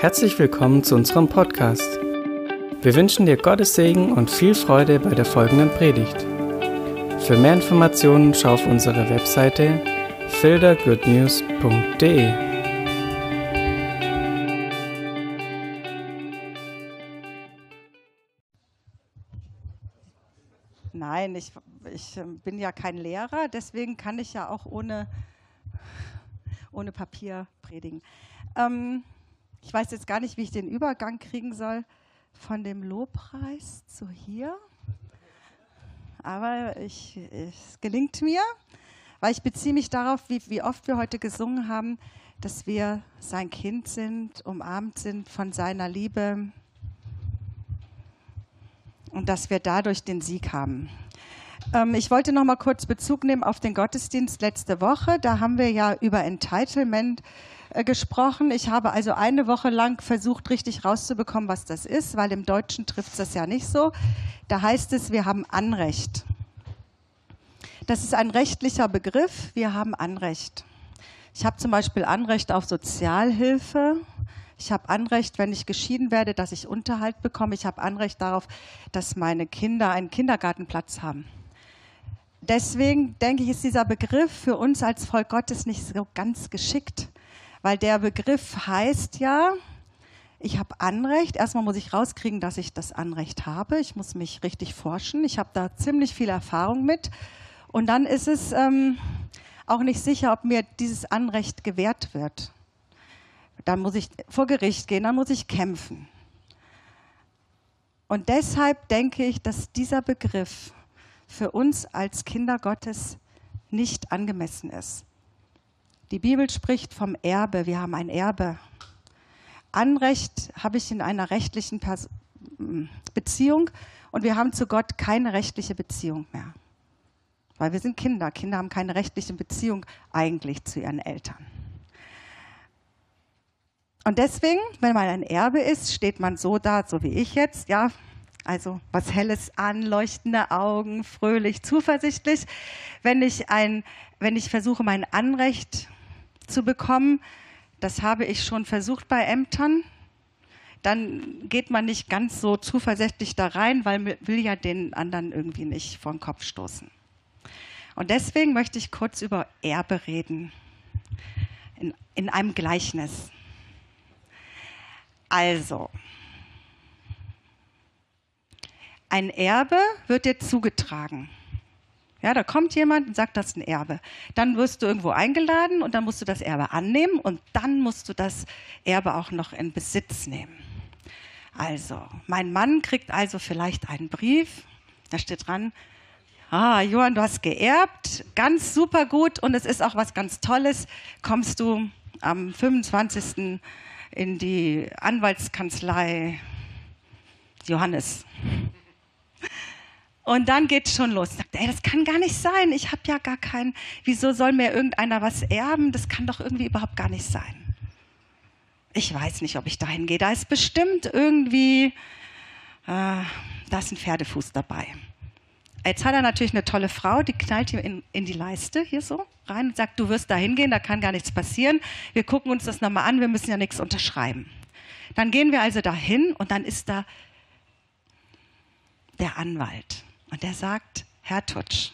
Herzlich willkommen zu unserem Podcast. Wir wünschen dir Gottes Segen und viel Freude bei der folgenden Predigt. Für mehr Informationen schau auf unsere Webseite fildergoodnews.de. Nein, ich, ich ähm, bin ja kein Lehrer, deswegen kann ich ja auch ohne, ohne Papier predigen. Ähm, ich weiß jetzt gar nicht, wie ich den Übergang kriegen soll von dem Lobpreis zu hier. Aber ich, es gelingt mir, weil ich beziehe mich darauf, wie, wie oft wir heute gesungen haben, dass wir sein Kind sind, umarmt sind von seiner Liebe und dass wir dadurch den Sieg haben. Ähm, ich wollte noch mal kurz Bezug nehmen auf den Gottesdienst letzte Woche. Da haben wir ja über Entitlement äh, gesprochen. Ich habe also eine Woche lang versucht, richtig rauszubekommen, was das ist, weil im Deutschen trifft es das ja nicht so. Da heißt es, wir haben Anrecht. Das ist ein rechtlicher Begriff. Wir haben Anrecht. Ich habe zum Beispiel Anrecht auf Sozialhilfe. Ich habe Anrecht, wenn ich geschieden werde, dass ich Unterhalt bekomme. Ich habe Anrecht darauf, dass meine Kinder einen Kindergartenplatz haben. Deswegen denke ich, ist dieser Begriff für uns als Volk Gottes nicht so ganz geschickt, weil der Begriff heißt ja, ich habe Anrecht. Erstmal muss ich rauskriegen, dass ich das Anrecht habe. Ich muss mich richtig forschen. Ich habe da ziemlich viel Erfahrung mit. Und dann ist es ähm, auch nicht sicher, ob mir dieses Anrecht gewährt wird. Dann muss ich vor Gericht gehen, dann muss ich kämpfen. Und deshalb denke ich, dass dieser Begriff für uns als Kinder Gottes nicht angemessen ist. Die Bibel spricht vom Erbe. Wir haben ein Erbe. Anrecht habe ich in einer rechtlichen Pers Beziehung und wir haben zu Gott keine rechtliche Beziehung mehr. Weil wir sind Kinder. Kinder haben keine rechtliche Beziehung eigentlich zu ihren Eltern. Und deswegen, wenn man ein Erbe ist, steht man so da, so wie ich jetzt, ja, also was Helles an, leuchtende Augen, fröhlich, zuversichtlich. Wenn ich, ein, wenn ich versuche, mein Anrecht zu bekommen. Das habe ich schon versucht bei Ämtern. Dann geht man nicht ganz so zuversichtlich da rein, weil man will ja den anderen irgendwie nicht vor den Kopf stoßen. Und deswegen möchte ich kurz über Erbe reden. In, in einem Gleichnis. Also, ein Erbe wird dir zugetragen. Ja, da kommt jemand und sagt, das ist ein Erbe. Dann wirst du irgendwo eingeladen und dann musst du das Erbe annehmen und dann musst du das Erbe auch noch in Besitz nehmen. Also, mein Mann kriegt also vielleicht einen Brief, da steht dran, ah, Johann, du hast geerbt, ganz super gut und es ist auch was ganz Tolles, kommst du am 25. in die Anwaltskanzlei Johannes. Und dann geht es schon los. Sagt, ey, das kann gar nicht sein. Ich habe ja gar keinen. Wieso soll mir irgendeiner was erben? Das kann doch irgendwie überhaupt gar nicht sein. Ich weiß nicht, ob ich dahin gehe. Da ist bestimmt irgendwie, äh, da ist ein Pferdefuß dabei. Jetzt hat er natürlich eine tolle Frau, die knallt ihm in, in die Leiste hier so rein und sagt, du wirst da hingehen, da kann gar nichts passieren. Wir gucken uns das nochmal an, wir müssen ja nichts unterschreiben. Dann gehen wir also dahin und dann ist da der Anwalt. Und er sagt, Herr Tutsch,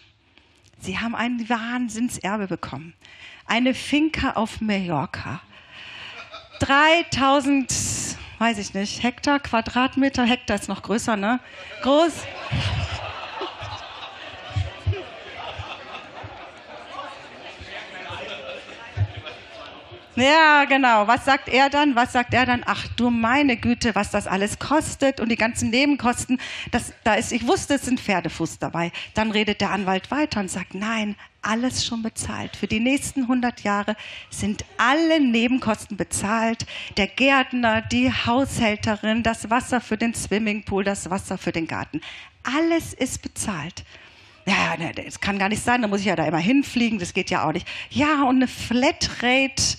Sie haben ein Wahnsinnserbe bekommen. Eine Finca auf Mallorca. 3000, weiß ich nicht, Hektar, Quadratmeter, Hektar ist noch größer, ne? Groß. Ja, genau. Was sagt er dann? Was sagt er dann? Ach du meine Güte, was das alles kostet und die ganzen Nebenkosten. Das, da ist, ich wusste, es sind Pferdefuß dabei. Dann redet der Anwalt weiter und sagt, nein, alles schon bezahlt. Für die nächsten 100 Jahre sind alle Nebenkosten bezahlt. Der Gärtner, die Haushälterin, das Wasser für den Swimmingpool, das Wasser für den Garten. Alles ist bezahlt. Ja, ne, das kann gar nicht sein, da muss ich ja da immer hinfliegen, das geht ja auch nicht. Ja, und eine Flatrate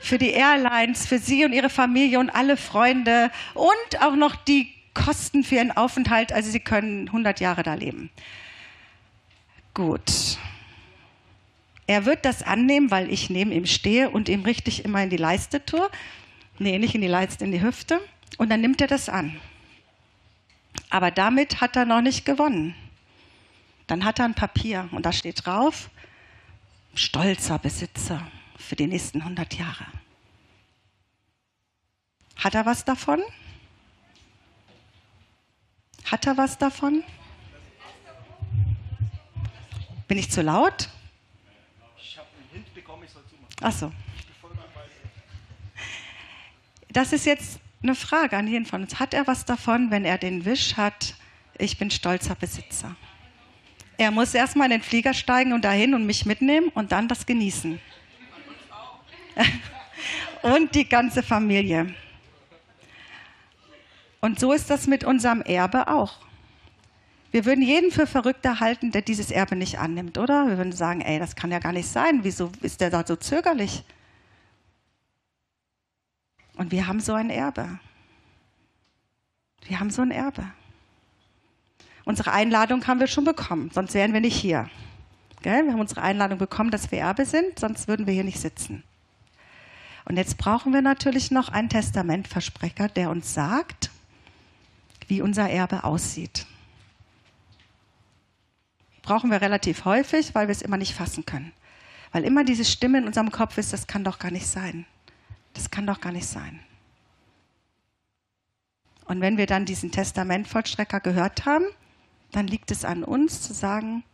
für die Airlines, für Sie und Ihre Familie und alle Freunde und auch noch die Kosten für Ihren Aufenthalt. Also Sie können 100 Jahre da leben. Gut. Er wird das annehmen, weil ich neben ihm stehe und ihm richtig immer in die Leiste tue. Nee, nicht in die Leiste, in die Hüfte. Und dann nimmt er das an. Aber damit hat er noch nicht gewonnen. Dann hat er ein Papier und da steht drauf, stolzer Besitzer für die nächsten 100 Jahre. Hat er was davon? Hat er was davon? Bin ich zu laut? Ich habe einen Hint bekommen, ich soll zumachen. Ach so. Das ist jetzt eine Frage an jeden von uns. Hat er was davon, wenn er den Wisch hat, ich bin stolzer Besitzer? Er muss erstmal in den Flieger steigen und dahin und mich mitnehmen und dann das genießen. und die ganze Familie. Und so ist das mit unserem Erbe auch. Wir würden jeden für verrückter halten, der dieses Erbe nicht annimmt, oder? Wir würden sagen, ey, das kann ja gar nicht sein. Wieso ist der da so zögerlich? Und wir haben so ein Erbe. Wir haben so ein Erbe. Unsere Einladung haben wir schon bekommen, sonst wären wir nicht hier. Gell? Wir haben unsere Einladung bekommen, dass wir Erbe sind, sonst würden wir hier nicht sitzen. Und jetzt brauchen wir natürlich noch einen Testamentversprecher, der uns sagt, wie unser Erbe aussieht. Brauchen wir relativ häufig, weil wir es immer nicht fassen können. Weil immer diese Stimme in unserem Kopf ist, das kann doch gar nicht sein. Das kann doch gar nicht sein. Und wenn wir dann diesen Testamentvollstrecker gehört haben, dann liegt es an uns zu sagen,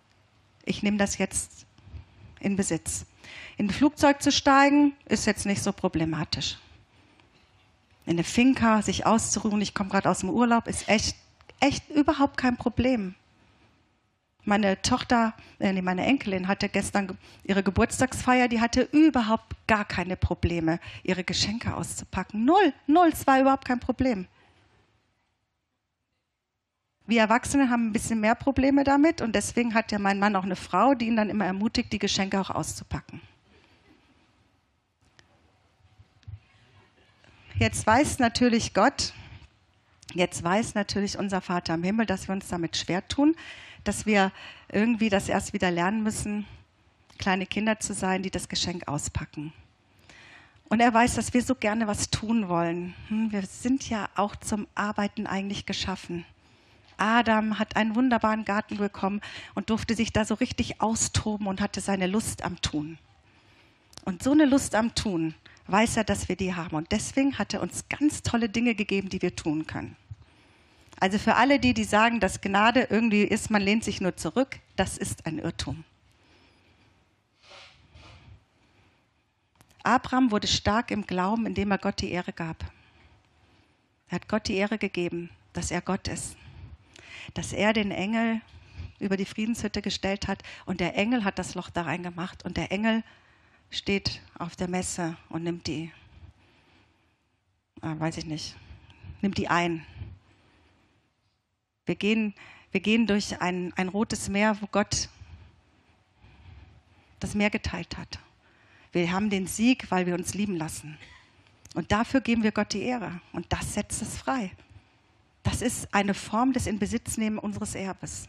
ich nehme das jetzt in Besitz. In ein Flugzeug zu steigen, ist jetzt nicht so problematisch. In eine Finca sich auszuruhen, ich komme gerade aus dem Urlaub, ist echt, echt überhaupt kein Problem. Meine Tochter, äh, meine Enkelin hatte gestern ihre Geburtstagsfeier, die hatte überhaupt gar keine Probleme, ihre Geschenke auszupacken. Null, null, es war überhaupt kein Problem. Wir Erwachsene haben ein bisschen mehr Probleme damit und deswegen hat ja mein Mann auch eine Frau, die ihn dann immer ermutigt, die Geschenke auch auszupacken. Jetzt weiß natürlich Gott, jetzt weiß natürlich unser Vater im Himmel, dass wir uns damit schwer tun, dass wir irgendwie das erst wieder lernen müssen, kleine Kinder zu sein, die das Geschenk auspacken. Und er weiß, dass wir so gerne was tun wollen. Hm, wir sind ja auch zum Arbeiten eigentlich geschaffen. Adam hat einen wunderbaren Garten bekommen und durfte sich da so richtig austoben und hatte seine Lust am Tun. Und so eine Lust am Tun weiß er, dass wir die haben. Und deswegen hat er uns ganz tolle Dinge gegeben, die wir tun können. Also für alle die, die sagen, dass Gnade irgendwie ist, man lehnt sich nur zurück, das ist ein Irrtum. Abraham wurde stark im Glauben, indem er Gott die Ehre gab. Er hat Gott die Ehre gegeben, dass er Gott ist. Dass er den Engel über die Friedenshütte gestellt hat und der Engel hat das Loch da reingemacht und der Engel steht auf der Messe und nimmt die, äh, weiß ich nicht, nimmt die ein. Wir gehen, wir gehen durch ein, ein rotes Meer, wo Gott das Meer geteilt hat. Wir haben den Sieg, weil wir uns lieben lassen. Und dafür geben wir Gott die Ehre. Und das setzt es frei. Das ist eine Form des Inbesitznehmen unseres Erbes.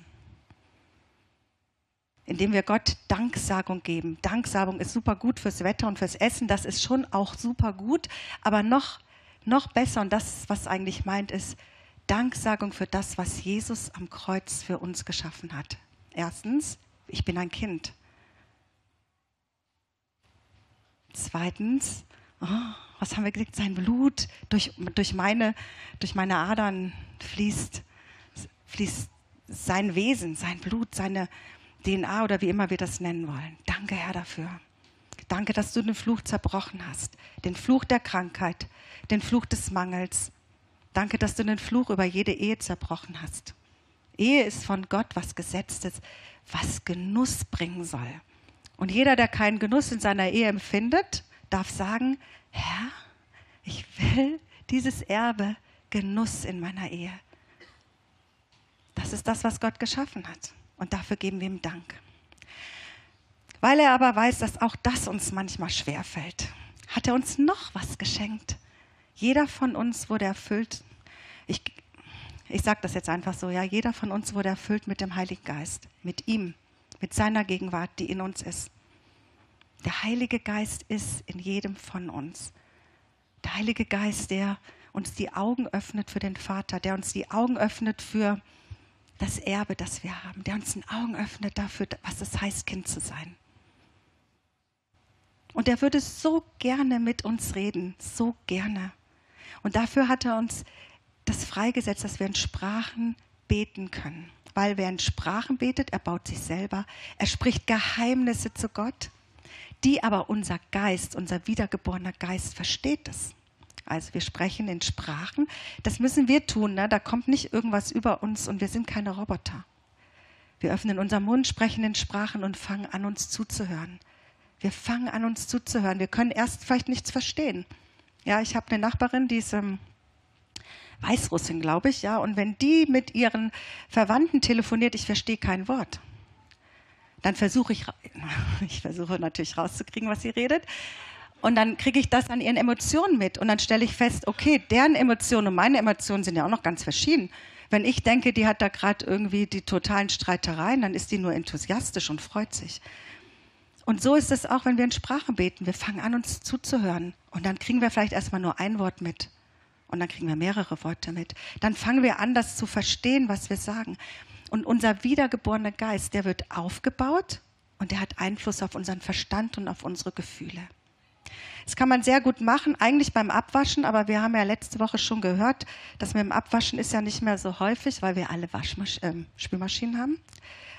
Indem wir Gott Danksagung geben. Danksagung ist super gut fürs Wetter und fürs Essen. Das ist schon auch super gut. Aber noch, noch besser, und das, was eigentlich meint, ist, Danksagung für das, was Jesus am Kreuz für uns geschaffen hat. Erstens, ich bin ein Kind. Zweitens, oh, was haben wir gesagt? Sein Blut durch, durch, meine, durch meine Adern fließt, fließt sein Wesen, sein Blut, seine DNA oder wie immer wir das nennen wollen. Danke, Herr, dafür. Danke, dass du den Fluch zerbrochen hast. Den Fluch der Krankheit, den Fluch des Mangels, Danke, dass du den Fluch über jede Ehe zerbrochen hast. Ehe ist von Gott was Gesetztes, was Genuss bringen soll. Und jeder, der keinen Genuss in seiner Ehe empfindet, darf sagen, Herr, ich will dieses Erbe Genuss in meiner Ehe. Das ist das, was Gott geschaffen hat. Und dafür geben wir ihm Dank. Weil er aber weiß, dass auch das uns manchmal schwerfällt, hat er uns noch was geschenkt. Jeder von uns wurde erfüllt. Ich, ich sage das jetzt einfach so, ja, jeder von uns wurde erfüllt mit dem Heiligen Geist, mit ihm, mit seiner Gegenwart, die in uns ist. Der Heilige Geist ist in jedem von uns. Der Heilige Geist, der uns die Augen öffnet für den Vater, der uns die Augen öffnet für das Erbe, das wir haben, der uns die Augen öffnet dafür, was es heißt, Kind zu sein. Und er würde so gerne mit uns reden, so gerne. Und dafür hat er uns das freigesetzt, dass wir in Sprachen beten können. Weil wer in Sprachen betet, er baut sich selber, er spricht Geheimnisse zu Gott, die aber unser Geist, unser wiedergeborener Geist versteht es. Also wir sprechen in Sprachen. Das müssen wir tun. Ne? Da kommt nicht irgendwas über uns und wir sind keine Roboter. Wir öffnen unseren Mund, sprechen in Sprachen und fangen an, uns zuzuhören. Wir fangen an, uns zuzuhören. Wir können erst vielleicht nichts verstehen. Ja, ich habe eine Nachbarin, die ist ähm, Weißrussin, glaube ich, ja. Und wenn die mit ihren Verwandten telefoniert, ich verstehe kein Wort. Dann versuche ich, ich versuche natürlich rauszukriegen, was sie redet. Und dann kriege ich das an ihren Emotionen mit. Und dann stelle ich fest, okay, deren Emotionen und meine Emotionen sind ja auch noch ganz verschieden. Wenn ich denke, die hat da gerade irgendwie die totalen Streitereien, dann ist die nur enthusiastisch und freut sich. Und so ist es auch, wenn wir in Sprachen beten. Wir fangen an, uns zuzuhören. Und dann kriegen wir vielleicht erstmal nur ein Wort mit. Und dann kriegen wir mehrere Worte mit. Dann fangen wir an, das zu verstehen, was wir sagen. Und unser wiedergeborener Geist, der wird aufgebaut und der hat Einfluss auf unseren Verstand und auf unsere Gefühle. Das kann man sehr gut machen, eigentlich beim Abwaschen, aber wir haben ja letzte Woche schon gehört, dass mit dem Abwaschen ist ja nicht mehr so häufig, weil wir alle Waschmasch äh, Spülmaschinen haben.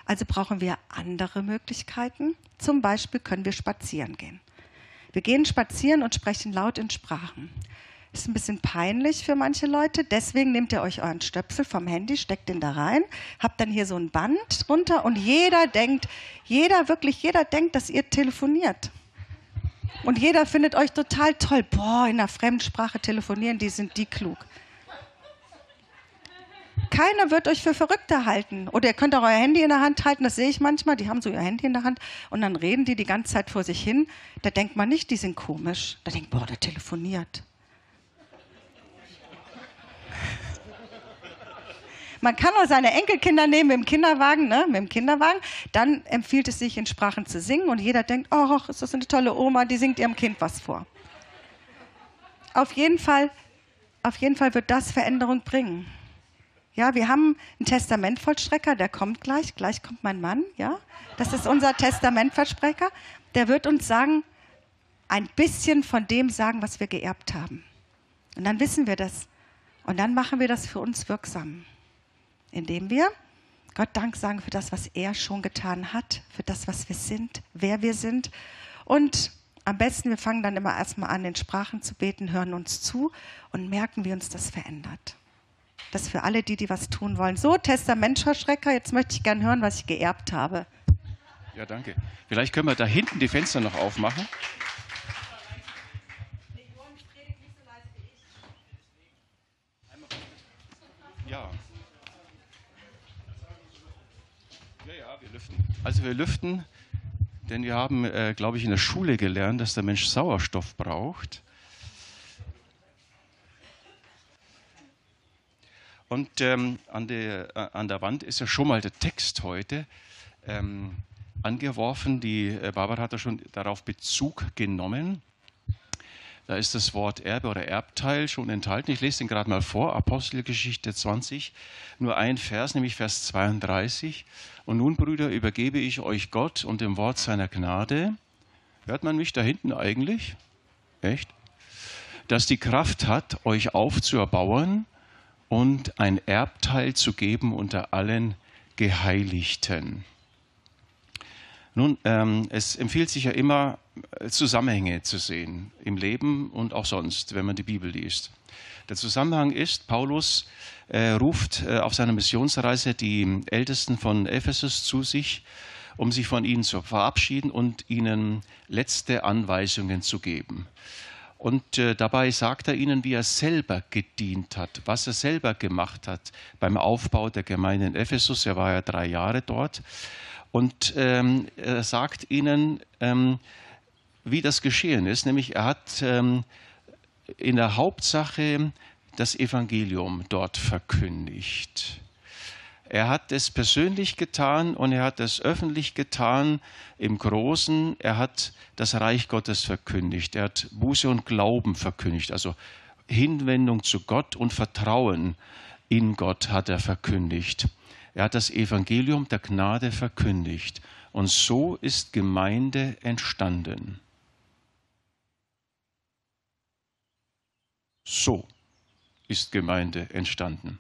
Also brauchen wir andere Möglichkeiten. Zum Beispiel können wir spazieren gehen. Wir gehen spazieren und sprechen laut in Sprachen. Ist ein bisschen peinlich für manche Leute. Deswegen nehmt ihr euch euren Stöpsel vom Handy, steckt den da rein, habt dann hier so ein Band drunter und jeder denkt, jeder, wirklich jeder denkt, dass ihr telefoniert. Und jeder findet euch total toll. Boah, in einer Fremdsprache telefonieren, die sind die klug. Keiner wird euch für Verrückte halten. Oder ihr könnt auch euer Handy in der Hand halten, das sehe ich manchmal. Die haben so ihr Handy in der Hand und dann reden die die ganze Zeit vor sich hin. Da denkt man nicht, die sind komisch. Da denkt man, boah, der telefoniert. Man kann auch seine Enkelkinder nehmen im Kinderwagen, ne, mit dem Kinderwagen. Dann empfiehlt es sich, in Sprachen zu singen und jeder denkt, oh, ist das eine tolle Oma, die singt ihrem Kind was vor. Auf jeden Fall, auf jeden Fall wird das Veränderung bringen. Ja, wir haben einen Testamentvollstrecker, der kommt gleich. Gleich kommt mein Mann, ja. Das ist unser Testamentvollstrecker. Der wird uns sagen, ein bisschen von dem sagen, was wir geerbt haben. Und dann wissen wir das. Und dann machen wir das für uns wirksam indem wir Gott Dank sagen für das, was er schon getan hat, für das, was wir sind, wer wir sind. Und am besten, wir fangen dann immer erstmal an, in Sprachen zu beten, hören uns zu und merken, wie uns das verändert. Das für alle, die, die was tun wollen. So, Testamentverschrecker, jetzt möchte ich gerne hören, was ich geerbt habe. Ja, danke. Vielleicht können wir da hinten die Fenster noch aufmachen. Also wir lüften, denn wir haben, äh, glaube ich, in der Schule gelernt, dass der Mensch Sauerstoff braucht. Und ähm, an, der, äh, an der Wand ist ja schon mal der Text heute ähm, angeworfen. Die äh, Barbara hat da schon darauf Bezug genommen. Da ist das Wort Erbe oder Erbteil schon enthalten. Ich lese den gerade mal vor, Apostelgeschichte 20, nur ein Vers, nämlich Vers 32. Und nun, Brüder, übergebe ich euch Gott und dem Wort seiner Gnade. Hört man mich da hinten eigentlich? Echt? Dass die Kraft hat, euch aufzuerbauen und ein Erbteil zu geben unter allen Geheiligten. Nun, ähm, es empfiehlt sich ja immer, Zusammenhänge zu sehen im Leben und auch sonst, wenn man die Bibel liest. Der Zusammenhang ist, Paulus äh, ruft äh, auf seiner Missionsreise die Ältesten von Ephesus zu sich, um sich von ihnen zu verabschieden und ihnen letzte Anweisungen zu geben. Und äh, dabei sagt er ihnen, wie er selber gedient hat, was er selber gemacht hat beim Aufbau der Gemeinde in Ephesus. Er war ja drei Jahre dort. Und ähm, er sagt ihnen, ähm, wie das geschehen ist, nämlich er hat ähm, in der Hauptsache das Evangelium dort verkündigt. Er hat es persönlich getan und er hat es öffentlich getan im Großen. Er hat das Reich Gottes verkündigt. Er hat Buße und Glauben verkündigt, also Hinwendung zu Gott und Vertrauen in Gott hat er verkündigt. Er hat das Evangelium der Gnade verkündigt. Und so ist Gemeinde entstanden. So ist Gemeinde entstanden.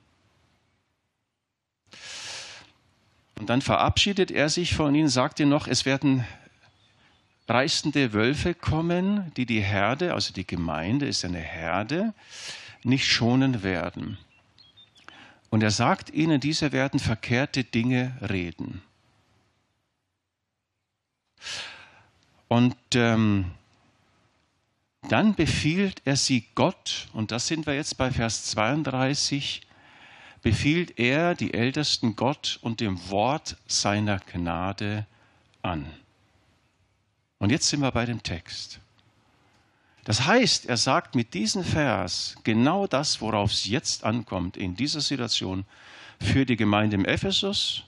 Und dann verabschiedet er sich von ihnen, sagt ihr noch, es werden reißende Wölfe kommen, die die Herde, also die Gemeinde ist eine Herde, nicht schonen werden. Und er sagt ihnen, diese werden verkehrte Dinge reden. Und ähm, dann befiehlt er sie Gott, und das sind wir jetzt bei Vers 32, befiehlt er die Ältesten Gott und dem Wort seiner Gnade an. Und jetzt sind wir bei dem Text. Das heißt, er sagt mit diesem Vers genau das, worauf es jetzt ankommt in dieser Situation für die Gemeinde im Ephesus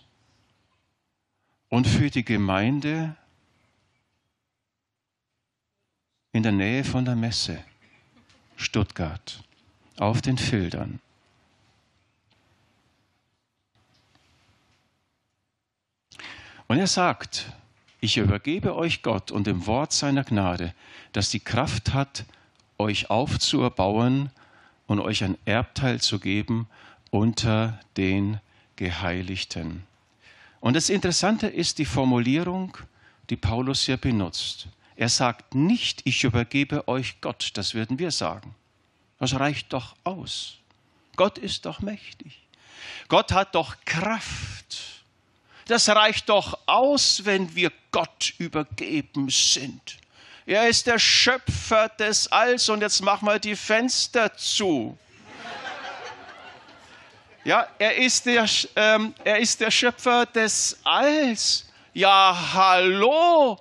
und für die Gemeinde in der Nähe von der Messe, Stuttgart, auf den Filtern. Und er sagt, ich übergebe euch Gott und dem Wort seiner Gnade, das die Kraft hat, euch aufzuerbauen und euch ein Erbteil zu geben unter den Geheiligten. Und das Interessante ist die Formulierung, die Paulus hier benutzt. Er sagt nicht, ich übergebe euch Gott, das würden wir sagen. Das reicht doch aus. Gott ist doch mächtig. Gott hat doch Kraft. Das reicht doch aus, wenn wir Gott übergeben sind. Er ist der Schöpfer des Alls und jetzt machen wir die Fenster zu. Ja, er ist der, ähm, er ist der Schöpfer des Alls. Ja, hallo,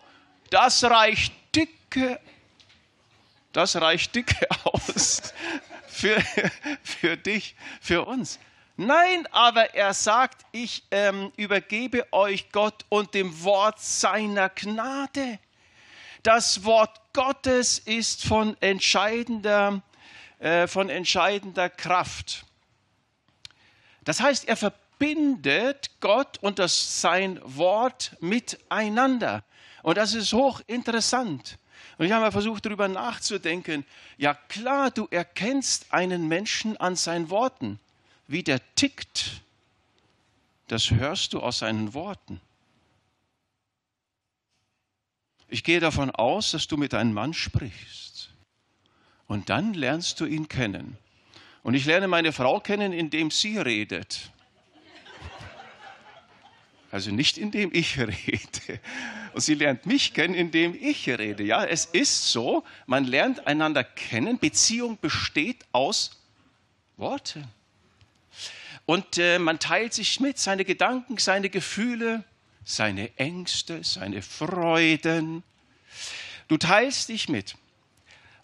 das reicht dicke, das reicht dicke aus für, für dich, für uns. Nein, aber er sagt, ich ähm, übergebe euch Gott und dem Wort seiner Gnade. Das Wort Gottes ist von entscheidender, äh, von entscheidender Kraft. Das heißt, er verbindet Gott und das, sein Wort miteinander. Und das ist hochinteressant. Und ich habe mal versucht, darüber nachzudenken. Ja klar, du erkennst einen Menschen an seinen Worten wie der tickt, das hörst du aus seinen Worten. Ich gehe davon aus, dass du mit einem Mann sprichst. Und dann lernst du ihn kennen. Und ich lerne meine Frau kennen, indem sie redet. Also nicht indem ich rede. Und sie lernt mich kennen, indem ich rede. Ja, es ist so, man lernt einander kennen. Beziehung besteht aus Worten. Und äh, man teilt sich mit, seine Gedanken, seine Gefühle, seine Ängste, seine Freuden. Du teilst dich mit.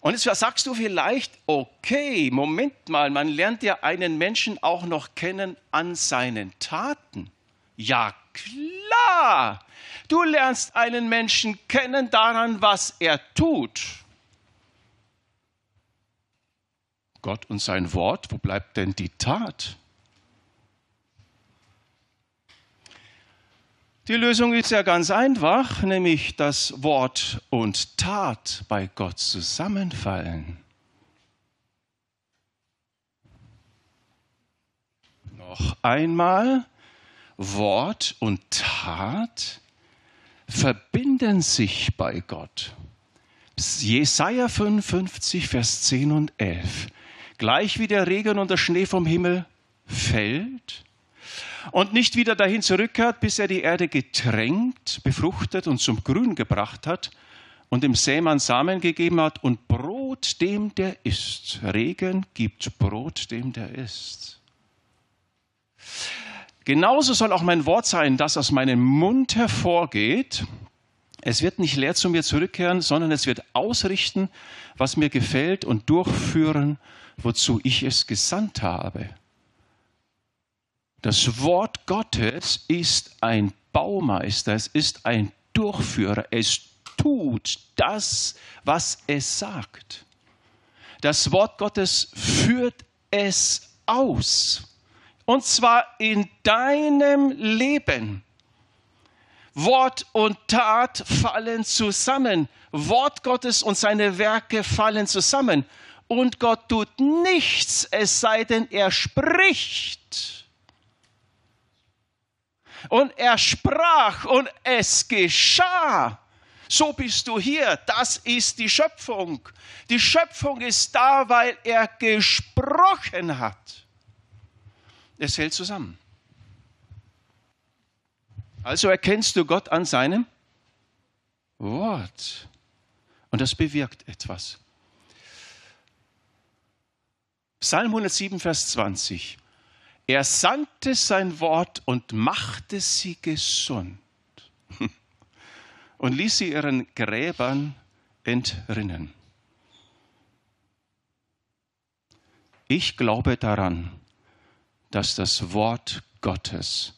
Und jetzt sagst du vielleicht, okay, Moment mal, man lernt ja einen Menschen auch noch kennen an seinen Taten. Ja, klar. Du lernst einen Menschen kennen daran, was er tut. Gott und sein Wort, wo bleibt denn die Tat? Die Lösung ist ja ganz einfach, nämlich dass Wort und Tat bei Gott zusammenfallen. Noch einmal, Wort und Tat verbinden sich bei Gott. Jesaja 55, Vers 10 und 11. Gleich wie der Regen und der Schnee vom Himmel fällt und nicht wieder dahin zurückkehrt, bis er die Erde getränkt, befruchtet und zum Grün gebracht hat und dem Sämann Samen gegeben hat und Brot dem, der isst. Regen gibt Brot dem, der isst. Genauso soll auch mein Wort sein, das aus meinem Mund hervorgeht. Es wird nicht leer zu mir zurückkehren, sondern es wird ausrichten, was mir gefällt und durchführen, wozu ich es gesandt habe. Das Wort Gottes ist ein Baumeister, es ist ein Durchführer, es tut das, was es sagt. Das Wort Gottes führt es aus. Und zwar in deinem Leben. Wort und Tat fallen zusammen. Wort Gottes und seine Werke fallen zusammen. Und Gott tut nichts, es sei denn, er spricht. Und er sprach und es geschah. So bist du hier. Das ist die Schöpfung. Die Schöpfung ist da, weil er gesprochen hat. Es hält zusammen. Also erkennst du Gott an seinem Wort. Und das bewirkt etwas. Psalm 107, Vers 20. Er sandte sein Wort und machte sie gesund und ließ sie ihren Gräbern entrinnen. Ich glaube daran, dass das Wort Gottes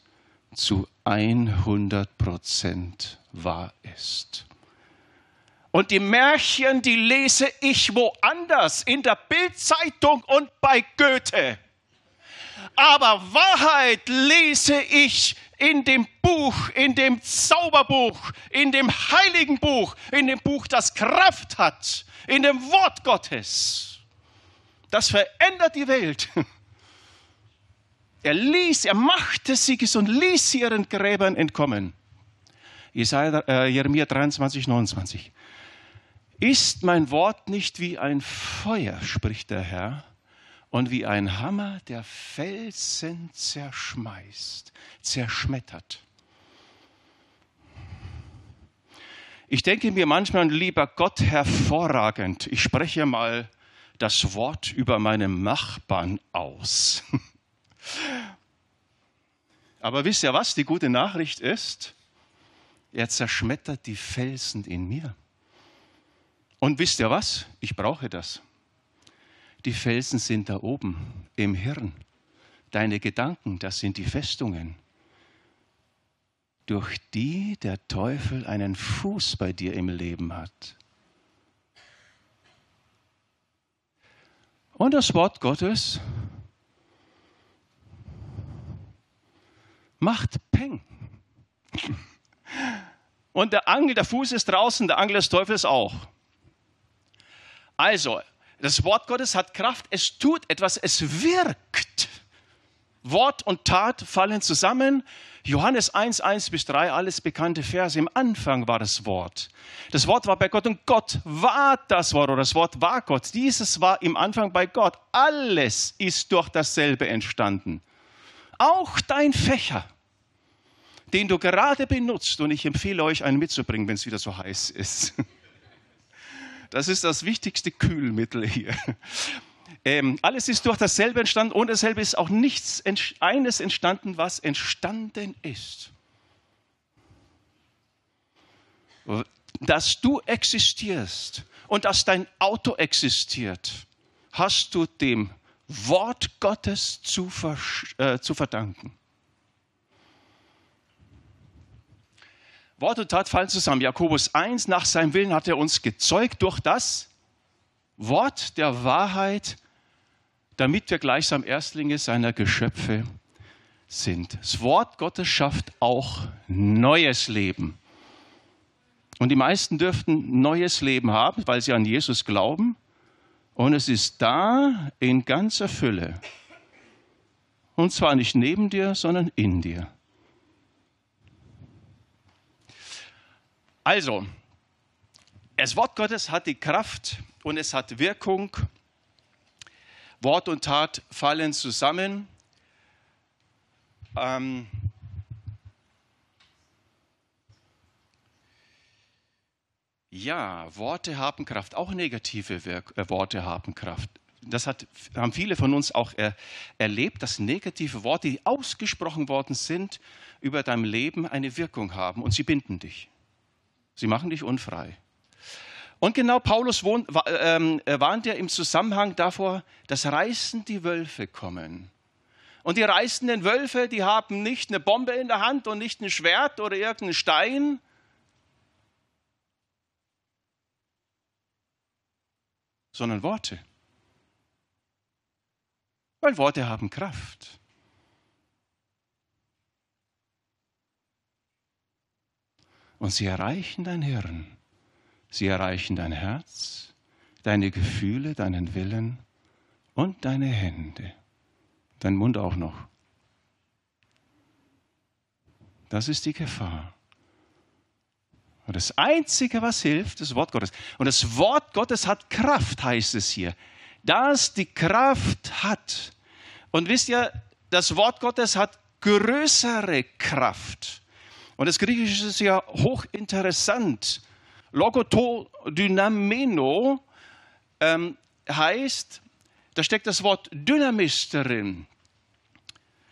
zu 100 Prozent wahr ist. Und die Märchen, die lese ich woanders, in der Bildzeitung und bei Goethe. Aber Wahrheit lese ich in dem Buch, in dem Zauberbuch, in dem heiligen Buch, in dem Buch, das Kraft hat, in dem Wort Gottes. Das verändert die Welt. Er ließ, er machte sie gesund, ließ sie ihren Gräbern entkommen. Jesaja, äh, Jeremia 23, 29. Ist mein Wort nicht wie ein Feuer, spricht der Herr, und wie ein Hammer, der Felsen zerschmeißt, zerschmettert? Ich denke mir manchmal, lieber Gott, hervorragend, ich spreche mal das Wort über meinen Nachbarn aus. Aber wisst ihr was? Die gute Nachricht ist, er zerschmettert die Felsen in mir. Und wisst ihr was? Ich brauche das. Die Felsen sind da oben im Hirn. Deine Gedanken, das sind die Festungen, durch die der Teufel einen Fuß bei dir im Leben hat. Und das Wort Gottes macht Peng. Und der Angel, der Fuß ist draußen, der Angel des Teufels auch. Also, das Wort Gottes hat Kraft, es tut etwas, es wirkt. Wort und Tat fallen zusammen. Johannes 1, 1 bis 3, alles bekannte Verse. Im Anfang war das Wort. Das Wort war bei Gott und Gott war das Wort oder das Wort war Gott. Dieses war im Anfang bei Gott. Alles ist durch dasselbe entstanden. Auch dein Fächer den du gerade benutzt. Und ich empfehle euch, einen mitzubringen, wenn es wieder so heiß ist. Das ist das wichtigste Kühlmittel hier. Ähm, alles ist durch dasselbe entstanden und dasselbe ist auch nichts eines entstanden, was entstanden ist. Dass du existierst und dass dein Auto existiert, hast du dem Wort Gottes zu, äh, zu verdanken. Wort und Tat fallen zusammen. Jakobus 1, nach seinem Willen hat er uns gezeugt durch das Wort der Wahrheit, damit wir gleichsam Erstlinge seiner Geschöpfe sind. Das Wort Gottes schafft auch neues Leben. Und die meisten dürften neues Leben haben, weil sie an Jesus glauben. Und es ist da in ganzer Fülle. Und zwar nicht neben dir, sondern in dir. Also, das Wort Gottes hat die Kraft und es hat Wirkung. Wort und Tat fallen zusammen. Ähm, ja, Worte haben Kraft, auch negative Wirk äh, Worte haben Kraft. Das hat, haben viele von uns auch er, erlebt, dass negative Worte, die ausgesprochen worden sind, über dein Leben eine Wirkung haben und sie binden dich. Sie machen dich unfrei. Und genau Paulus wohnt, ähm, warnt ja im Zusammenhang davor, dass reißen die Wölfe kommen. Und die reißenden Wölfe, die haben nicht eine Bombe in der Hand und nicht ein Schwert oder irgendeinen Stein, sondern Worte. Weil Worte haben Kraft. Und sie erreichen dein Hirn, sie erreichen dein Herz, deine Gefühle, deinen Willen und deine Hände, dein Mund auch noch. Das ist die Gefahr. Und das Einzige, was hilft, ist das Wort Gottes. Und das Wort Gottes hat Kraft, heißt es hier. Das die Kraft hat. Und wisst ihr, das Wort Gottes hat größere Kraft. Und das Griechische ist ja hochinteressant. Logoto dynameno ähm, heißt, da steckt das Wort Dynamis darin.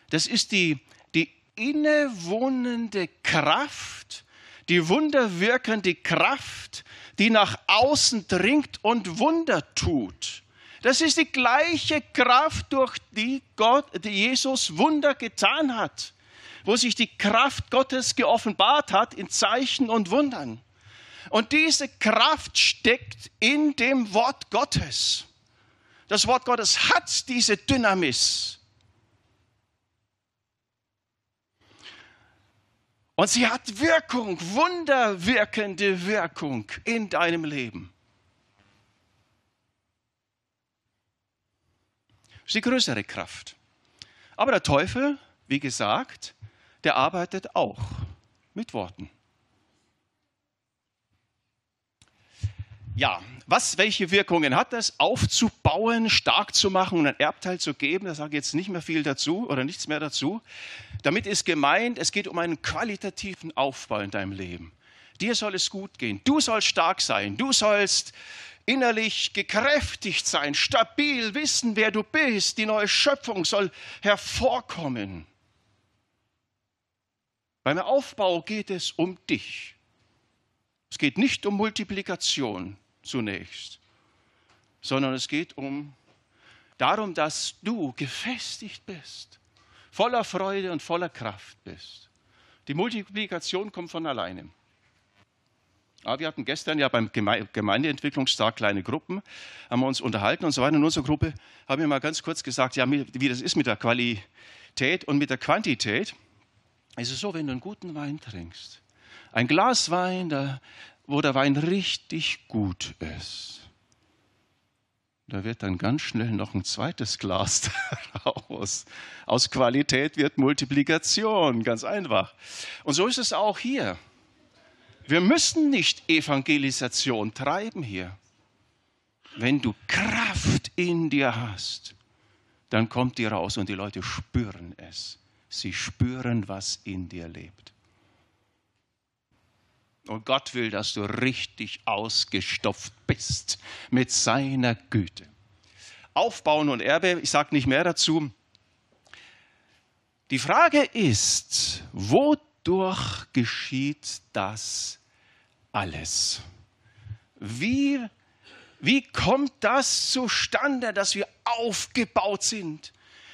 Das ist die, die innewohnende Kraft, die wunderwirkende Kraft, die nach außen dringt und Wunder tut. Das ist die gleiche Kraft, durch die Gott, die Jesus Wunder getan hat, wo sich die Kraft Gottes geoffenbart hat in Zeichen und Wundern. Und diese Kraft steckt in dem Wort Gottes. Das Wort Gottes hat diese Dynamis. Und sie hat Wirkung, wunderwirkende Wirkung in deinem Leben. Das ist die größere Kraft. Aber der Teufel, wie gesagt, der arbeitet auch mit Worten. Ja, was, welche Wirkungen hat das? Aufzubauen, stark zu machen und ein Erbteil zu geben, da sage ich jetzt nicht mehr viel dazu oder nichts mehr dazu. Damit ist gemeint, es geht um einen qualitativen Aufbau in deinem Leben. Dir soll es gut gehen, du sollst stark sein, du sollst innerlich gekräftigt sein, stabil wissen, wer du bist, die neue Schöpfung soll hervorkommen. Beim Aufbau geht es um dich. Es geht nicht um Multiplikation zunächst, sondern es geht um darum, dass du gefestigt bist, voller Freude und voller Kraft bist. Die Multiplikation kommt von alleine. Aber wir hatten gestern ja beim Gemeindeentwicklungstag kleine Gruppen, haben wir uns unterhalten und so weiter. In unserer Gruppe haben wir mal ganz kurz gesagt, ja, wie das ist mit der Qualität und mit der Quantität. Es ist so, wenn du einen guten Wein trinkst, ein Glas Wein, da wo der Wein richtig gut ist, da wird dann ganz schnell noch ein zweites Glas daraus. Aus Qualität wird Multiplikation, ganz einfach. Und so ist es auch hier. Wir müssen nicht Evangelisation treiben hier. Wenn du Kraft in dir hast, dann kommt die raus und die Leute spüren es. Sie spüren, was in dir lebt. Und Gott will, dass du richtig ausgestopft bist mit seiner Güte. Aufbauen und Erbe, ich sage nicht mehr dazu. Die Frage ist, wodurch geschieht das alles? Wie, wie kommt das zustande, dass wir aufgebaut sind?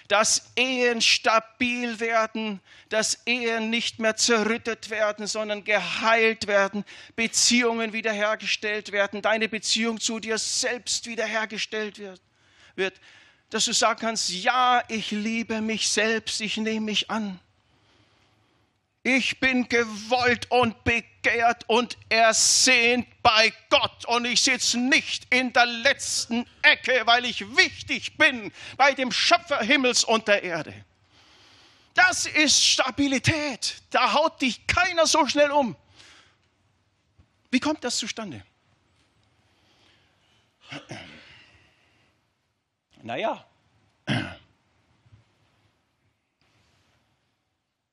Dass Ehen stabil werden, dass Ehen nicht mehr zerrüttet werden, sondern geheilt werden, Beziehungen wiederhergestellt werden, deine Beziehung zu dir selbst wiederhergestellt wird, wird dass du sagen kannst, ja, ich liebe mich selbst, ich nehme mich an. Ich bin gewollt und begehrt und ersehnt bei Gott und ich sitze nicht in der letzten Ecke, weil ich wichtig bin bei dem Schöpfer Himmels und der Erde. Das ist Stabilität. Da haut dich keiner so schnell um. Wie kommt das zustande? Naja,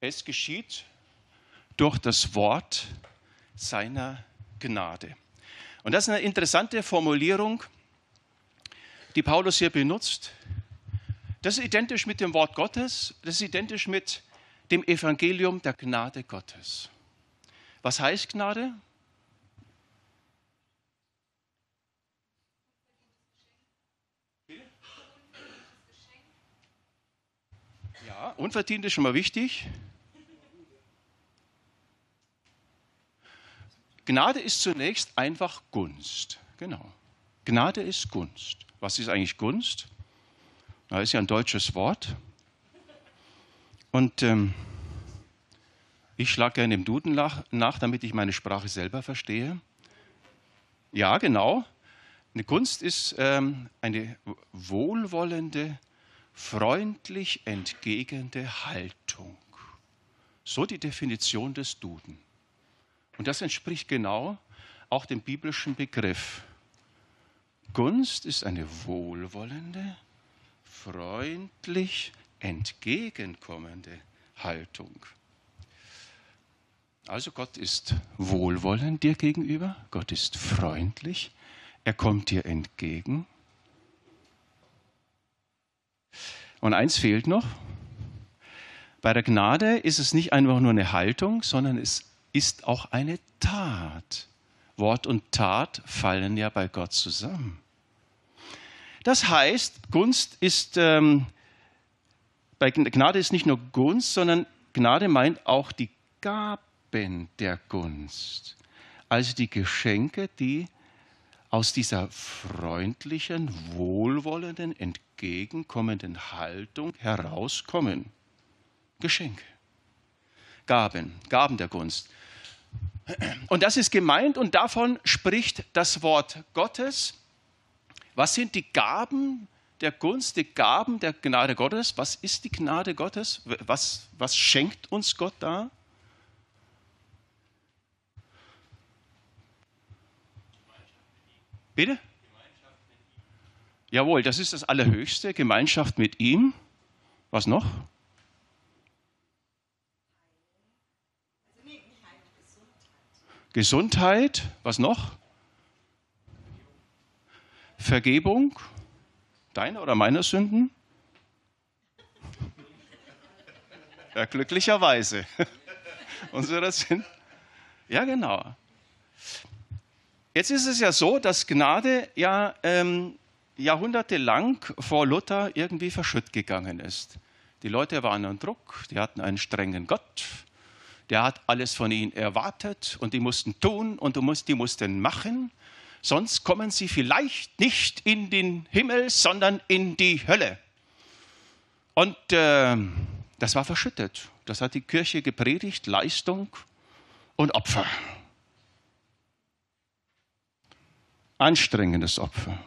es geschieht durch das Wort seiner Gnade. Und das ist eine interessante Formulierung, die Paulus hier benutzt. Das ist identisch mit dem Wort Gottes, das ist identisch mit dem Evangelium der Gnade Gottes. Was heißt Gnade? Ja, unverdient ist schon mal wichtig. Gnade ist zunächst einfach Gunst. Genau. Gnade ist Gunst. Was ist eigentlich Gunst? Das ist ja ein deutsches Wort. Und ähm, ich schlage gerne im Duden nach, nach, damit ich meine Sprache selber verstehe. Ja, genau. Eine Gunst ist ähm, eine wohlwollende, freundlich entgegende Haltung. So die Definition des Duden. Und das entspricht genau auch dem biblischen Begriff. Gunst ist eine wohlwollende, freundlich entgegenkommende Haltung. Also Gott ist wohlwollend dir gegenüber, Gott ist freundlich, er kommt dir entgegen. Und eins fehlt noch. Bei der Gnade ist es nicht einfach nur eine Haltung, sondern es ist auch eine Tat. Wort und Tat fallen ja bei Gott zusammen. Das heißt, Gunst ist, ähm, bei Gnade ist nicht nur Gunst, sondern Gnade meint auch die Gaben der Gunst. Also die Geschenke, die aus dieser freundlichen, wohlwollenden, entgegenkommenden Haltung herauskommen. Geschenke. Gaben, Gaben der Gunst. Und das ist gemeint und davon spricht das Wort Gottes. Was sind die Gaben der Gunst, die Gaben der Gnade Gottes? Was ist die Gnade Gottes? Was, was schenkt uns Gott da? Bitte? Jawohl, das ist das Allerhöchste, Gemeinschaft mit ihm. Was noch? Gesundheit, was noch? Vergebung, deine oder meiner Sünden? Ja, glücklicherweise. Unsere sind. Ja, genau. Jetzt ist es ja so, dass Gnade ja ähm, jahrhundertelang vor Luther irgendwie verschütt gegangen ist. Die Leute waren unter Druck, die hatten einen strengen Gott, der hat alles von ihnen erwartet und die mussten tun und die mussten machen, sonst kommen sie vielleicht nicht in den Himmel, sondern in die Hölle. Und äh, das war verschüttet. Das hat die Kirche gepredigt, Leistung und Opfer. anstrengendes Opfer.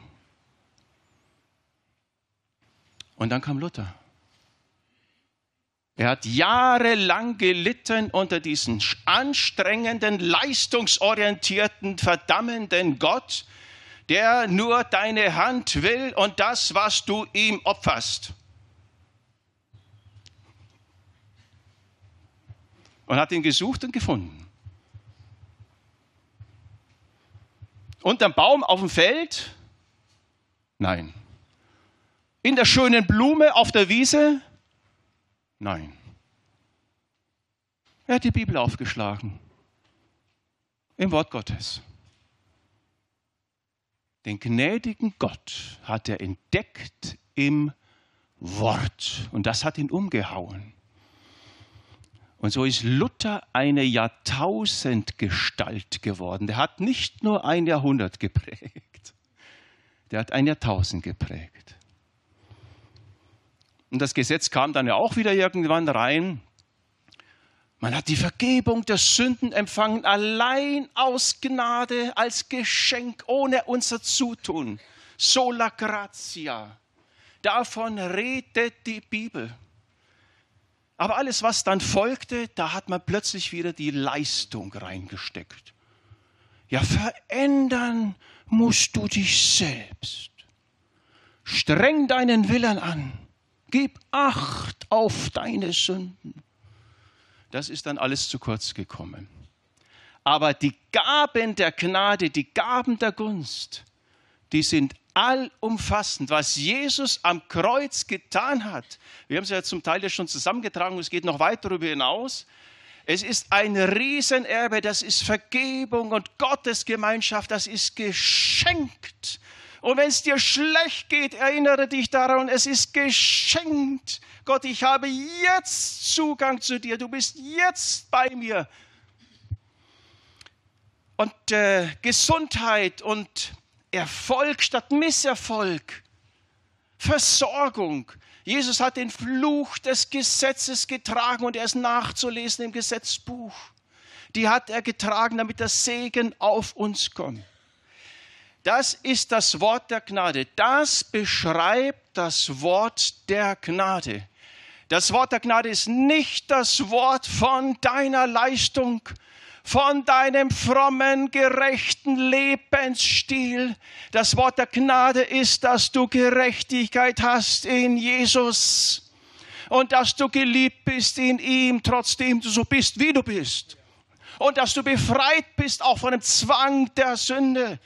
Und dann kam Luther. Er hat jahrelang gelitten unter diesem anstrengenden, leistungsorientierten, verdammenden Gott, der nur deine Hand will und das, was du ihm opferst. Und hat ihn gesucht und gefunden. Unterm Baum auf dem Feld? Nein. In der schönen Blume auf der Wiese? Nein. Er hat die Bibel aufgeschlagen. Im Wort Gottes. Den gnädigen Gott hat er entdeckt im Wort. Und das hat ihn umgehauen. Und so ist Luther eine Jahrtausendgestalt geworden. Der hat nicht nur ein Jahrhundert geprägt, der hat ein Jahrtausend geprägt. Und das Gesetz kam dann ja auch wieder irgendwann rein. Man hat die Vergebung der Sünden empfangen, allein aus Gnade, als Geschenk, ohne unser Zutun. Sola gratia. Davon redet die Bibel. Aber alles, was dann folgte, da hat man plötzlich wieder die Leistung reingesteckt. Ja, verändern musst du dich selbst. Streng deinen Willen an. Gib Acht auf deine Sünden. Das ist dann alles zu kurz gekommen. Aber die Gaben der Gnade, die Gaben der Gunst, die sind allumfassend, was Jesus am Kreuz getan hat. Wir haben es ja zum Teil ja schon zusammengetragen, es geht noch weit darüber hinaus. Es ist ein Riesenerbe, das ist Vergebung und Gottesgemeinschaft, das ist geschenkt. Und wenn es dir schlecht geht, erinnere dich daran, es ist geschenkt. Gott, ich habe jetzt Zugang zu dir. Du bist jetzt bei mir. Und äh, Gesundheit und Erfolg statt Misserfolg. Versorgung. Jesus hat den Fluch des Gesetzes getragen und er ist nachzulesen im Gesetzbuch. Die hat er getragen, damit der Segen auf uns kommt. Das ist das Wort der Gnade. Das beschreibt das Wort der Gnade. Das Wort der Gnade ist nicht das Wort von deiner Leistung, von deinem frommen, gerechten Lebensstil. Das Wort der Gnade ist, dass du Gerechtigkeit hast in Jesus und dass du geliebt bist in ihm, trotzdem du so bist, wie du bist. Und dass du befreit bist auch von dem Zwang der Sünde.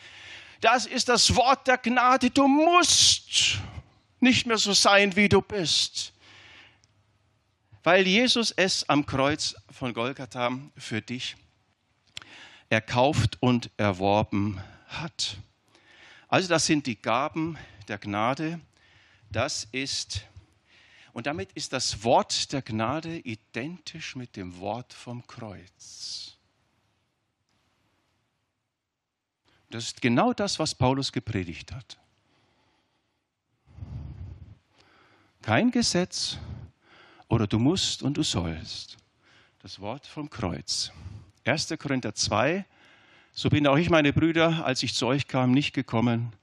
Das ist das Wort der Gnade. Du musst nicht mehr so sein, wie du bist. Weil Jesus es am Kreuz von Golgatha für dich erkauft und erworben hat. Also das sind die Gaben der Gnade. Das ist, und damit ist das Wort der Gnade identisch mit dem Wort vom Kreuz. Das ist genau das, was Paulus gepredigt hat. Kein Gesetz oder du musst und du sollst. Das Wort vom Kreuz. 1. Korinther 2. So bin auch ich, meine Brüder, als ich zu euch kam, nicht gekommen,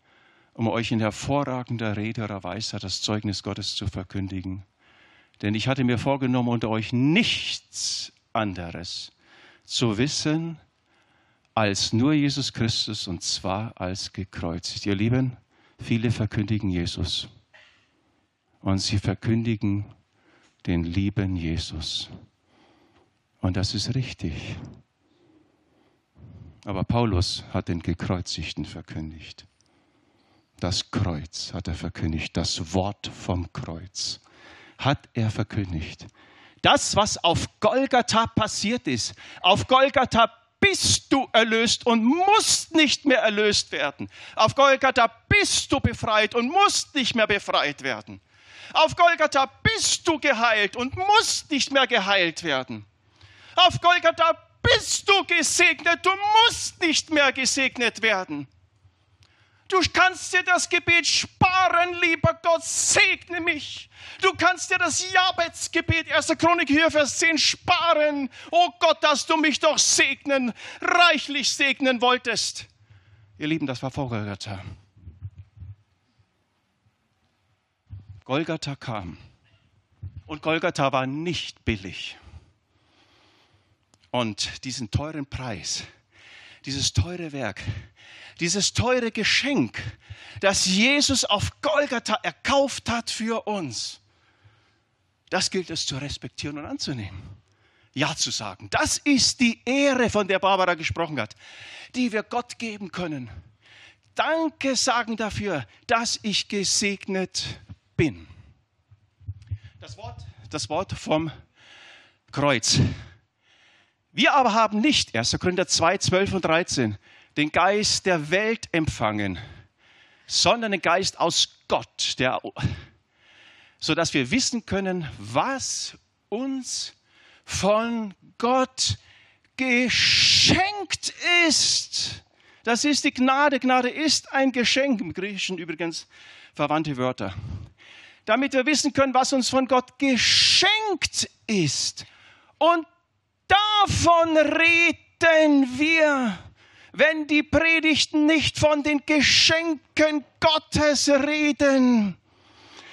um euch in hervorragender Rede oder Weisheit das Zeugnis Gottes zu verkündigen. Denn ich hatte mir vorgenommen, unter euch nichts anderes zu wissen, als nur Jesus Christus und zwar als gekreuzigt. Ihr Lieben, viele verkündigen Jesus und sie verkündigen den lieben Jesus. Und das ist richtig. Aber Paulus hat den Gekreuzigten verkündigt. Das Kreuz hat er verkündigt, das Wort vom Kreuz hat er verkündigt. Das, was auf Golgatha passiert ist, auf Golgatha bist du erlöst und musst nicht mehr erlöst werden. Auf Golgatha bist du befreit und musst nicht mehr befreit werden. Auf Golgatha bist du geheilt und musst nicht mehr geheilt werden. Auf Golgatha bist du gesegnet, du musst nicht mehr gesegnet werden. Du kannst dir das Gebet sparen, lieber Gott, segne mich. Du kannst dir das Jabetsgebet, 1. Chronik hier, Vers 10, sparen. Oh Gott, dass du mich doch segnen, reichlich segnen wolltest. Ihr Lieben, das war vor Golgatha. Golgatha kam. Und Golgatha war nicht billig. Und diesen teuren Preis, dieses teure Werk, dieses teure Geschenk, das Jesus auf Golgatha erkauft hat für uns, das gilt es zu respektieren und anzunehmen. Ja zu sagen. Das ist die Ehre, von der Barbara gesprochen hat, die wir Gott geben können. Danke sagen dafür, dass ich gesegnet bin. Das Wort, das Wort vom Kreuz. Wir aber haben nicht, 1. Korinther 2, 12 und 13, den Geist der Welt empfangen, sondern den Geist aus Gott, der, sodass wir wissen können, was uns von Gott geschenkt ist. Das ist die Gnade. Gnade ist ein Geschenk. Im Griechischen übrigens verwandte Wörter. Damit wir wissen können, was uns von Gott geschenkt ist. Und davon reden wir wenn die Predigten nicht von den Geschenken Gottes reden,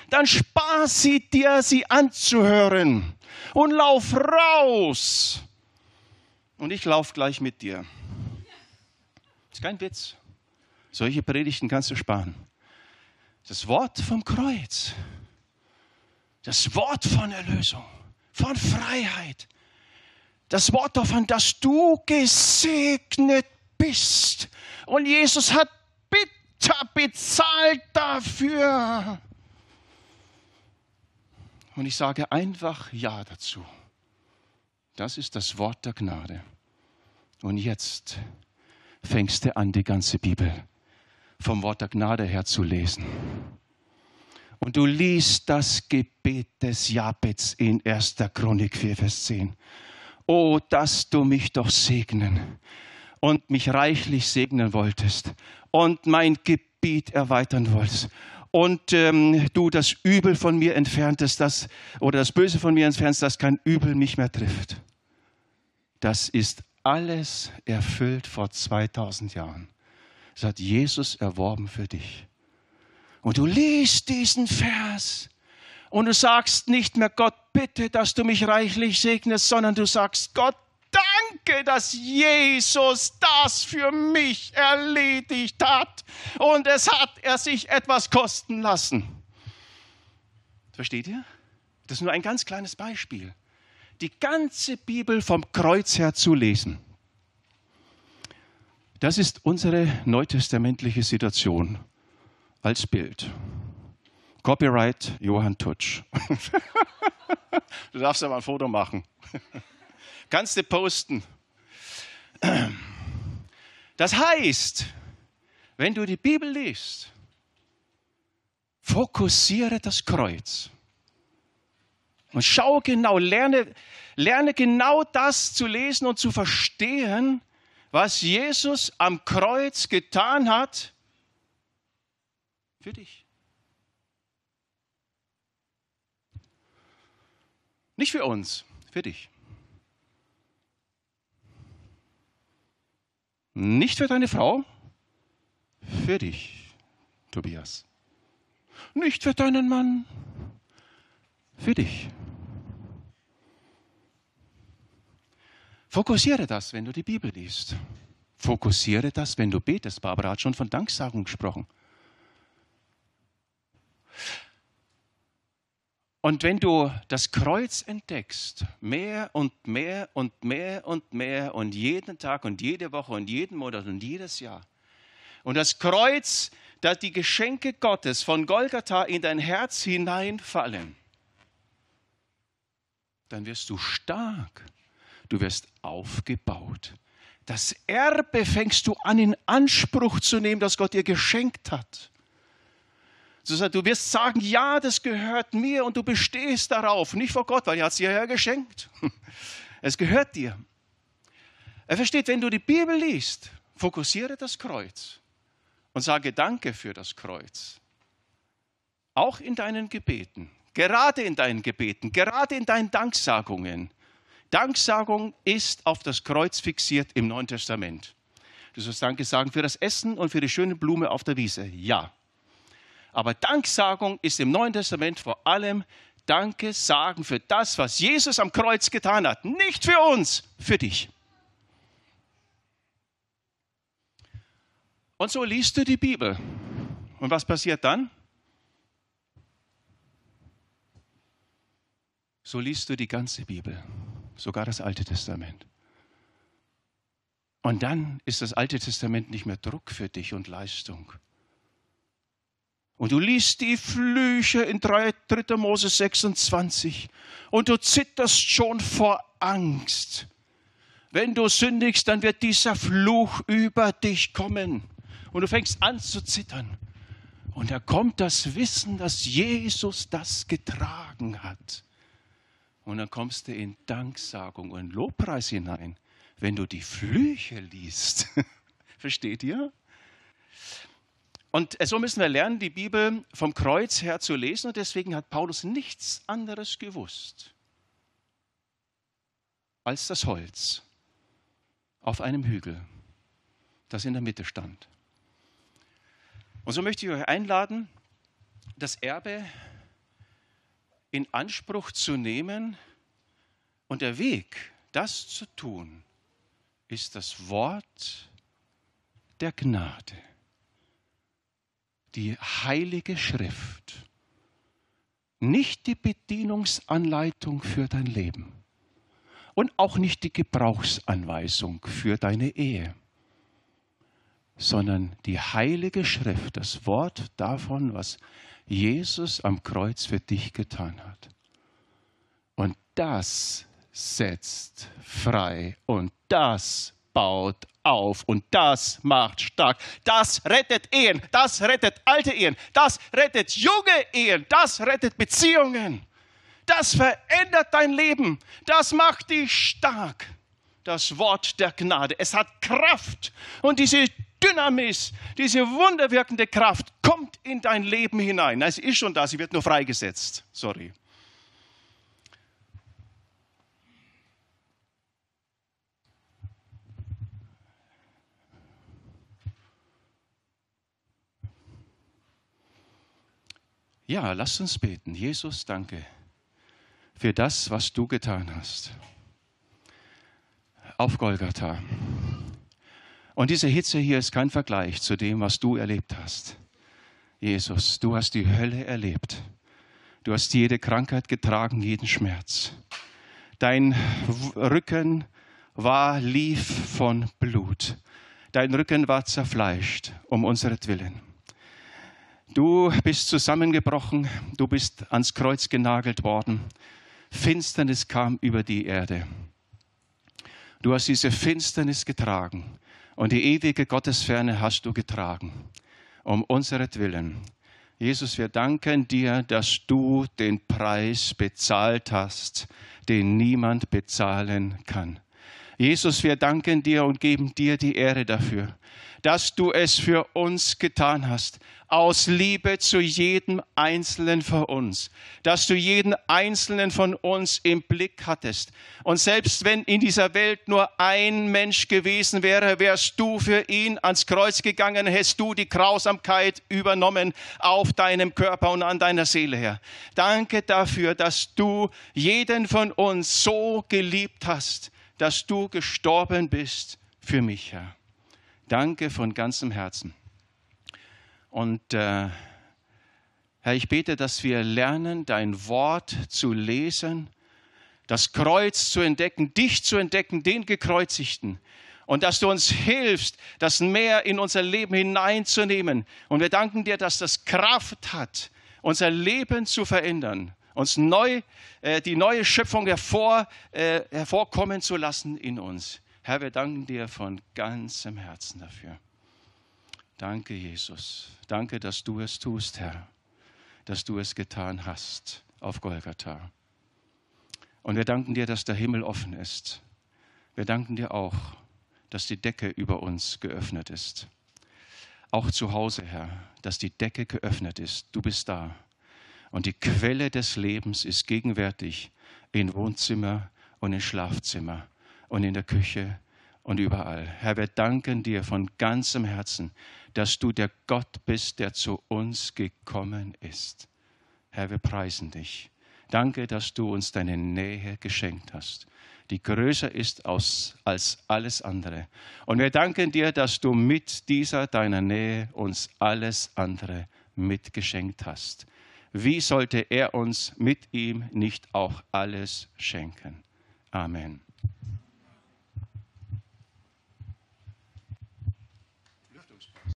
dann spar sie dir, sie anzuhören und lauf raus. Und ich lauf gleich mit dir. Ist kein Witz. Solche Predigten kannst du sparen. Das Wort vom Kreuz, das Wort von Erlösung, von Freiheit, das Wort davon, dass du gesegnet bist. Und Jesus hat bitter bezahlt dafür. Und ich sage einfach Ja dazu. Das ist das Wort der Gnade. Und jetzt fängst du an, die ganze Bibel vom Wort der Gnade her zu lesen. Und du liest das Gebet des Jabez in 1. Chronik 4, Vers 10. Oh, dass du mich doch segnen und mich reichlich segnen wolltest und mein Gebiet erweitern wolltest und ähm, du das Übel von mir entferntest, das, oder das Böse von mir entfernst, dass kein Übel mich mehr trifft. Das ist alles erfüllt vor 2000 Jahren. Das hat Jesus erworben für dich. Und du liest diesen Vers und du sagst nicht mehr, Gott, bitte, dass du mich reichlich segnest, sondern du sagst, Gott, danke, dass Jesus das für mich erledigt hat. Und es hat er sich etwas kosten lassen. Versteht ihr? Das ist nur ein ganz kleines Beispiel. Die ganze Bibel vom Kreuz her zu lesen. Das ist unsere neutestamentliche Situation als Bild. Copyright Johann Tutsch. du darfst aber ein Foto machen. Kannst du posten. Das heißt, wenn du die Bibel liest, fokussiere das Kreuz. Und schau genau, lerne, lerne genau das zu lesen und zu verstehen, was Jesus am Kreuz getan hat für dich. Nicht für uns, für dich. Nicht für deine Frau, für dich, Tobias. Nicht für deinen Mann, für dich. Fokussiere das, wenn du die Bibel liest. Fokussiere das, wenn du betest. Barbara hat schon von Danksagung gesprochen. Und wenn du das Kreuz entdeckst, mehr und mehr und mehr und mehr und jeden Tag und jede Woche und jeden Monat und jedes Jahr, und das Kreuz, da die Geschenke Gottes von Golgatha in dein Herz hineinfallen, dann wirst du stark, du wirst aufgebaut. Das Erbe fängst du an in Anspruch zu nehmen, das Gott dir geschenkt hat. Du wirst sagen, ja, das gehört mir und du bestehst darauf. Nicht vor Gott, weil er hat es dir ja geschenkt. Es gehört dir. Er versteht, wenn du die Bibel liest, fokussiere das Kreuz und sage Danke für das Kreuz. Auch in deinen Gebeten, gerade in deinen Gebeten, gerade in deinen Danksagungen. Danksagung ist auf das Kreuz fixiert im Neuen Testament. Du sollst Danke sagen für das Essen und für die schöne Blume auf der Wiese. Ja. Aber Danksagung ist im Neuen Testament vor allem Danke sagen für das, was Jesus am Kreuz getan hat. Nicht für uns, für dich. Und so liest du die Bibel. Und was passiert dann? So liest du die ganze Bibel, sogar das Alte Testament. Und dann ist das Alte Testament nicht mehr Druck für dich und Leistung, und du liest die Flüche in 3. Mose 26 und du zitterst schon vor Angst. Wenn du sündigst, dann wird dieser Fluch über dich kommen. Und du fängst an zu zittern. Und da kommt das Wissen, dass Jesus das getragen hat. Und dann kommst du in Danksagung und Lobpreis hinein, wenn du die Flüche liest. Versteht ihr? Und so müssen wir lernen, die Bibel vom Kreuz her zu lesen. Und deswegen hat Paulus nichts anderes gewusst als das Holz auf einem Hügel, das in der Mitte stand. Und so möchte ich euch einladen, das Erbe in Anspruch zu nehmen. Und der Weg, das zu tun, ist das Wort der Gnade die Heilige Schrift, nicht die Bedienungsanleitung für dein Leben und auch nicht die Gebrauchsanweisung für deine Ehe, sondern die Heilige Schrift, das Wort davon, was Jesus am Kreuz für dich getan hat. Und das setzt frei und das baut auf und das macht stark. Das rettet Ehen, das rettet alte Ehen, das rettet junge Ehen, das rettet Beziehungen. Das verändert dein Leben, das macht dich stark. Das Wort der Gnade, es hat Kraft und diese Dynamis, diese wunderwirkende Kraft kommt in dein Leben hinein. Es ist schon da, sie wird nur freigesetzt. Sorry. Ja, lasst uns beten. Jesus, danke für das, was du getan hast. Auf Golgatha. Und diese Hitze hier ist kein Vergleich zu dem, was du erlebt hast. Jesus, du hast die Hölle erlebt. Du hast jede Krankheit getragen, jeden Schmerz. Dein Rücken war lief von Blut. Dein Rücken war zerfleischt um unseretwillen. Du bist zusammengebrochen, du bist ans Kreuz genagelt worden. Finsternis kam über die Erde. Du hast diese Finsternis getragen und die ewige Gottesferne hast du getragen, um unseretwillen. Jesus, wir danken dir, dass du den Preis bezahlt hast, den niemand bezahlen kann. Jesus, wir danken dir und geben dir die Ehre dafür, dass du es für uns getan hast, aus Liebe zu jedem Einzelnen von uns, dass du jeden Einzelnen von uns im Blick hattest. Und selbst wenn in dieser Welt nur ein Mensch gewesen wäre, wärst du für ihn ans Kreuz gegangen, hättest du die Grausamkeit übernommen auf deinem Körper und an deiner Seele her. Danke dafür, dass du jeden von uns so geliebt hast, dass du gestorben bist für mich, Herr. Danke von ganzem Herzen. Und äh, Herr, ich bete, dass wir lernen, dein Wort zu lesen, das Kreuz zu entdecken, dich zu entdecken, den Gekreuzigten. Und dass du uns hilfst, das mehr in unser Leben hineinzunehmen. Und wir danken dir, dass das Kraft hat, unser Leben zu verändern, uns neu, äh, die neue Schöpfung hervor, äh, hervorkommen zu lassen in uns. Herr, wir danken dir von ganzem Herzen dafür. Danke, Jesus. Danke, dass du es tust, Herr, dass du es getan hast auf Golgatha. Und wir danken dir, dass der Himmel offen ist. Wir danken dir auch, dass die Decke über uns geöffnet ist. Auch zu Hause, Herr, dass die Decke geöffnet ist. Du bist da. Und die Quelle des Lebens ist gegenwärtig in Wohnzimmer und in Schlafzimmer und in der Küche und überall. Herr, wir danken dir von ganzem Herzen, dass du der Gott bist, der zu uns gekommen ist. Herr, wir preisen dich. Danke, dass du uns deine Nähe geschenkt hast, die größer ist als alles andere. Und wir danken dir, dass du mit dieser deiner Nähe uns alles andere mitgeschenkt hast. Wie sollte er uns mit ihm nicht auch alles schenken? Amen.